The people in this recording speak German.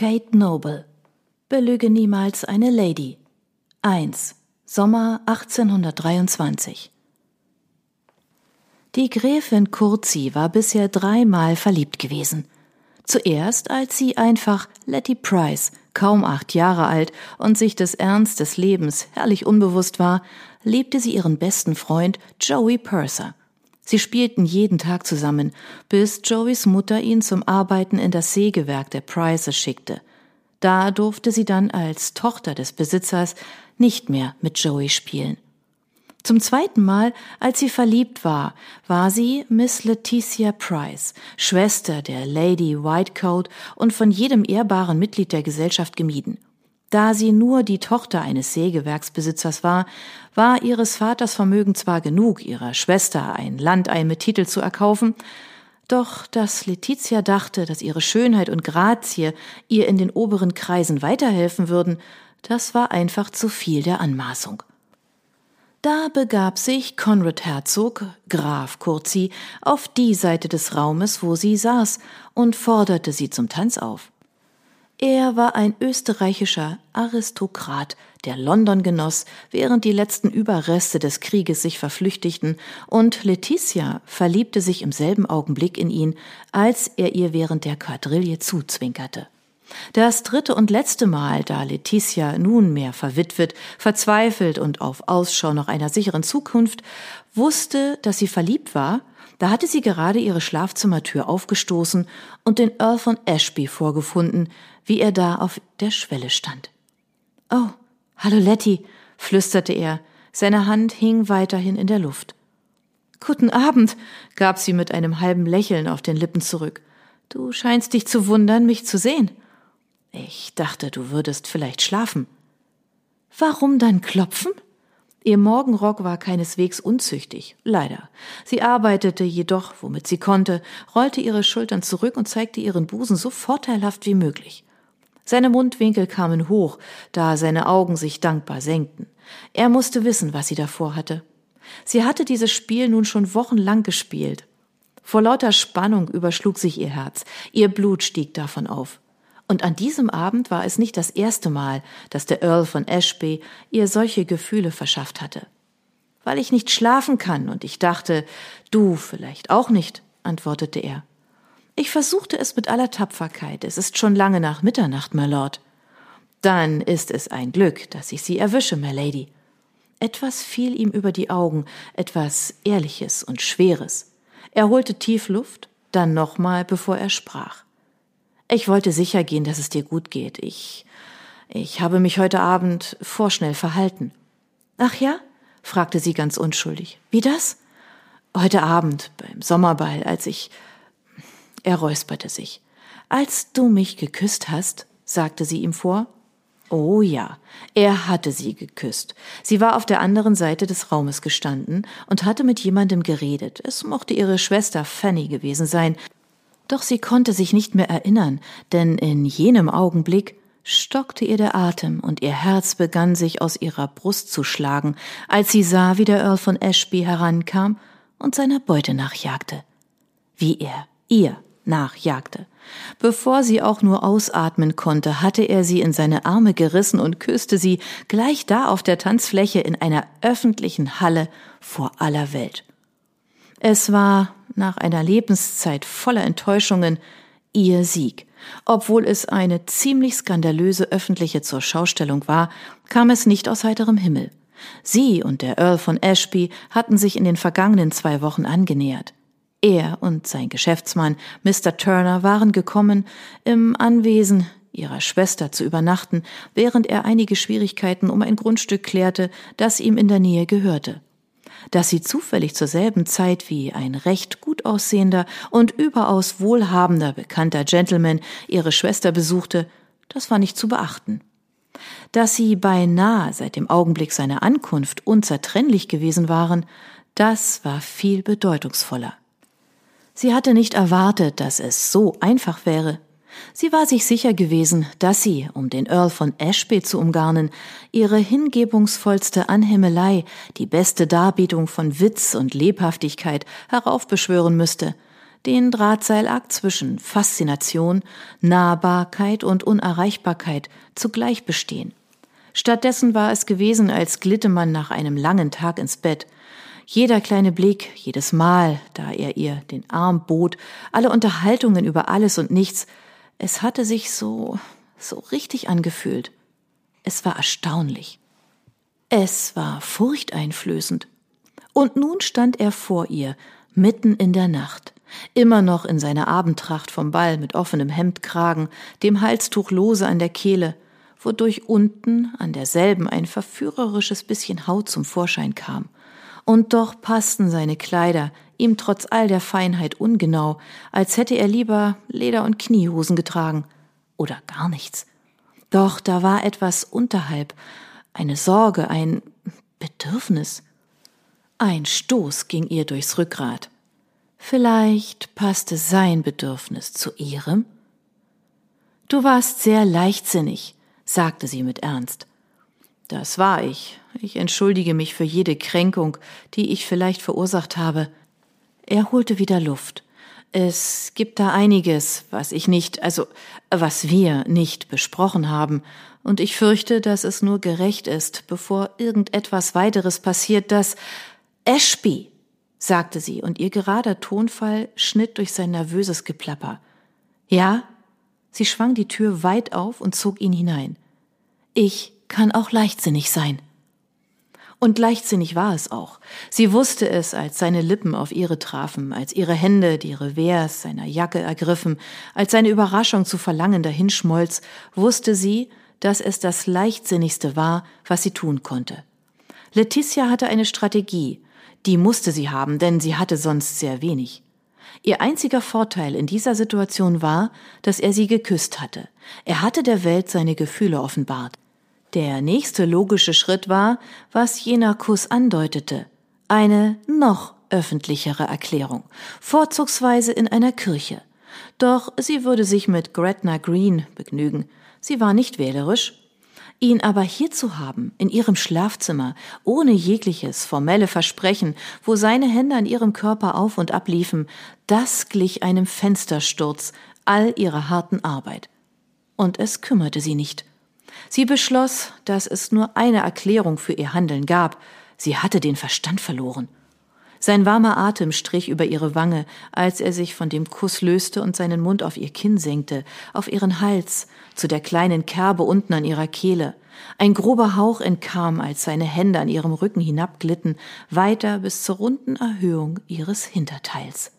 Kate Noble. Belüge niemals eine Lady. 1. Sommer 1823. Die Gräfin Kurzi war bisher dreimal verliebt gewesen. Zuerst, als sie einfach Letty Price, kaum acht Jahre alt und sich des Ernst des Lebens herrlich unbewusst war, liebte sie ihren besten Freund Joey Purser. Sie spielten jeden Tag zusammen, bis Joeys Mutter ihn zum Arbeiten in das Sägewerk der Prices schickte. Da durfte sie dann als Tochter des Besitzers nicht mehr mit Joey spielen. Zum zweiten Mal, als sie verliebt war, war sie Miss Leticia Price, Schwester der Lady Whitecoat und von jedem ehrbaren Mitglied der Gesellschaft gemieden. Da sie nur die Tochter eines Sägewerksbesitzers war, war ihres Vaters Vermögen zwar genug, ihrer Schwester ein Landei mit Titel zu erkaufen, doch dass Letizia dachte, dass ihre Schönheit und Grazie ihr in den oberen Kreisen weiterhelfen würden, das war einfach zu viel der Anmaßung. Da begab sich Konrad Herzog, Graf Kurzi, auf die Seite des Raumes, wo sie saß, und forderte sie zum Tanz auf. Er war ein österreichischer Aristokrat, der London genoss, während die letzten Überreste des Krieges sich verflüchtigten, und Letitia verliebte sich im selben Augenblick in ihn, als er ihr während der Quadrille zuzwinkerte. Das dritte und letzte Mal, da Letitia nunmehr verwitwet, verzweifelt und auf Ausschau nach einer sicheren Zukunft, wusste, dass sie verliebt war, da hatte sie gerade ihre Schlafzimmertür aufgestoßen und den Earl von Ashby vorgefunden, wie er da auf der Schwelle stand. Oh, hallo Letty, flüsterte er, seine Hand hing weiterhin in der Luft. Guten Abend, gab sie mit einem halben Lächeln auf den Lippen zurück. Du scheinst dich zu wundern, mich zu sehen. Ich dachte, du würdest vielleicht schlafen. Warum dann klopfen? Ihr Morgenrock war keineswegs unzüchtig, leider. Sie arbeitete jedoch, womit sie konnte, rollte ihre Schultern zurück und zeigte ihren Busen so vorteilhaft wie möglich. Seine Mundwinkel kamen hoch, da seine Augen sich dankbar senkten. Er musste wissen, was sie davor hatte. Sie hatte dieses Spiel nun schon wochenlang gespielt. Vor lauter Spannung überschlug sich ihr Herz, ihr Blut stieg davon auf. Und an diesem Abend war es nicht das erste Mal, dass der Earl von Ashby ihr solche Gefühle verschafft hatte. Weil ich nicht schlafen kann und ich dachte, du vielleicht auch nicht, antwortete er. Ich versuchte es mit aller Tapferkeit. Es ist schon lange nach Mitternacht, my Lord. Dann ist es ein Glück, dass ich Sie erwische, my Lady. Etwas fiel ihm über die Augen, etwas Ehrliches und Schweres. Er holte tief Luft, dann nochmal, bevor er sprach. Ich wollte sicher gehen, dass es dir gut geht. Ich, ich habe mich heute Abend vorschnell verhalten. Ach ja? fragte sie ganz unschuldig. Wie das? Heute Abend beim Sommerball, als ich. Er räusperte sich. Als du mich geküsst hast, sagte sie ihm vor. Oh ja, er hatte sie geküsst. Sie war auf der anderen Seite des Raumes gestanden und hatte mit jemandem geredet. Es mochte ihre Schwester Fanny gewesen sein, doch sie konnte sich nicht mehr erinnern, denn in jenem Augenblick stockte ihr der Atem und ihr Herz begann sich aus ihrer Brust zu schlagen, als sie sah, wie der Earl von Ashby herankam und seiner Beute nachjagte. Wie er ihr nachjagte. Bevor sie auch nur ausatmen konnte, hatte er sie in seine Arme gerissen und küsste sie gleich da auf der Tanzfläche in einer öffentlichen Halle vor aller Welt. Es war nach einer Lebenszeit voller Enttäuschungen ihr Sieg. Obwohl es eine ziemlich skandalöse öffentliche Zurschaustellung war, kam es nicht aus heiterem Himmel. Sie und der Earl von Ashby hatten sich in den vergangenen zwei Wochen angenähert. Er und sein Geschäftsmann Mr. Turner waren gekommen, im Anwesen ihrer Schwester zu übernachten, während er einige Schwierigkeiten um ein Grundstück klärte, das ihm in der Nähe gehörte dass sie zufällig zur selben Zeit wie ein recht gut aussehender und überaus wohlhabender bekannter Gentleman ihre Schwester besuchte, das war nicht zu beachten. Dass sie beinahe seit dem Augenblick seiner Ankunft unzertrennlich gewesen waren, das war viel bedeutungsvoller. Sie hatte nicht erwartet, dass es so einfach wäre, Sie war sich sicher gewesen, dass sie, um den Earl von Ashby zu umgarnen, ihre hingebungsvollste Anhimmelei, die beste Darbietung von Witz und Lebhaftigkeit heraufbeschwören müsste. den Drahtseilakt zwischen Faszination, Nahbarkeit und Unerreichbarkeit zugleich bestehen. Stattdessen war es gewesen, als glitte man nach einem langen Tag ins Bett. Jeder kleine Blick, jedes Mal, da er ihr den Arm bot, alle Unterhaltungen über alles und nichts, es hatte sich so, so richtig angefühlt. Es war erstaunlich. Es war furchteinflößend. Und nun stand er vor ihr, mitten in der Nacht, immer noch in seiner Abendtracht vom Ball mit offenem Hemdkragen, dem Halstuch lose an der Kehle, wodurch unten an derselben ein verführerisches bisschen Haut zum Vorschein kam. Und doch passten seine Kleider ihm trotz all der Feinheit ungenau, als hätte er lieber Leder- und Kniehosen getragen. Oder gar nichts. Doch da war etwas unterhalb, eine Sorge, ein Bedürfnis. Ein Stoß ging ihr durchs Rückgrat. Vielleicht passte sein Bedürfnis zu ihrem? Du warst sehr leichtsinnig, sagte sie mit Ernst. Das war ich. Ich entschuldige mich für jede Kränkung, die ich vielleicht verursacht habe. Er holte wieder Luft. Es gibt da einiges, was ich nicht, also was wir nicht besprochen haben, und ich fürchte, dass es nur gerecht ist, bevor irgendetwas weiteres passiert, dass Ashby, sagte sie, und ihr gerader Tonfall schnitt durch sein nervöses Geplapper. Ja? Sie schwang die Tür weit auf und zog ihn hinein. Ich kann auch leichtsinnig sein. Und leichtsinnig war es auch. Sie wusste es, als seine Lippen auf ihre trafen, als ihre Hände die Revers seiner Jacke ergriffen, als seine Überraschung zu verlangen dahinschmolz, wusste sie, dass es das leichtsinnigste war, was sie tun konnte. Letitia hatte eine Strategie, die musste sie haben, denn sie hatte sonst sehr wenig. Ihr einziger Vorteil in dieser Situation war, dass er sie geküsst hatte. Er hatte der Welt seine Gefühle offenbart. Der nächste logische Schritt war, was jener Kuss andeutete, eine noch öffentlichere Erklärung, vorzugsweise in einer Kirche. Doch sie würde sich mit Gretna Green begnügen. Sie war nicht wählerisch. Ihn aber hier zu haben, in ihrem Schlafzimmer, ohne jegliches formelle Versprechen, wo seine Hände an ihrem Körper auf und ab liefen, das glich einem Fenstersturz all ihrer harten Arbeit. Und es kümmerte sie nicht. Sie beschloss, dass es nur eine Erklärung für ihr Handeln gab. Sie hatte den Verstand verloren. Sein warmer Atem strich über ihre Wange, als er sich von dem Kuss löste und seinen Mund auf ihr Kinn senkte, auf ihren Hals, zu der kleinen Kerbe unten an ihrer Kehle. Ein grober Hauch entkam, als seine Hände an ihrem Rücken hinabglitten, weiter bis zur runden Erhöhung ihres Hinterteils.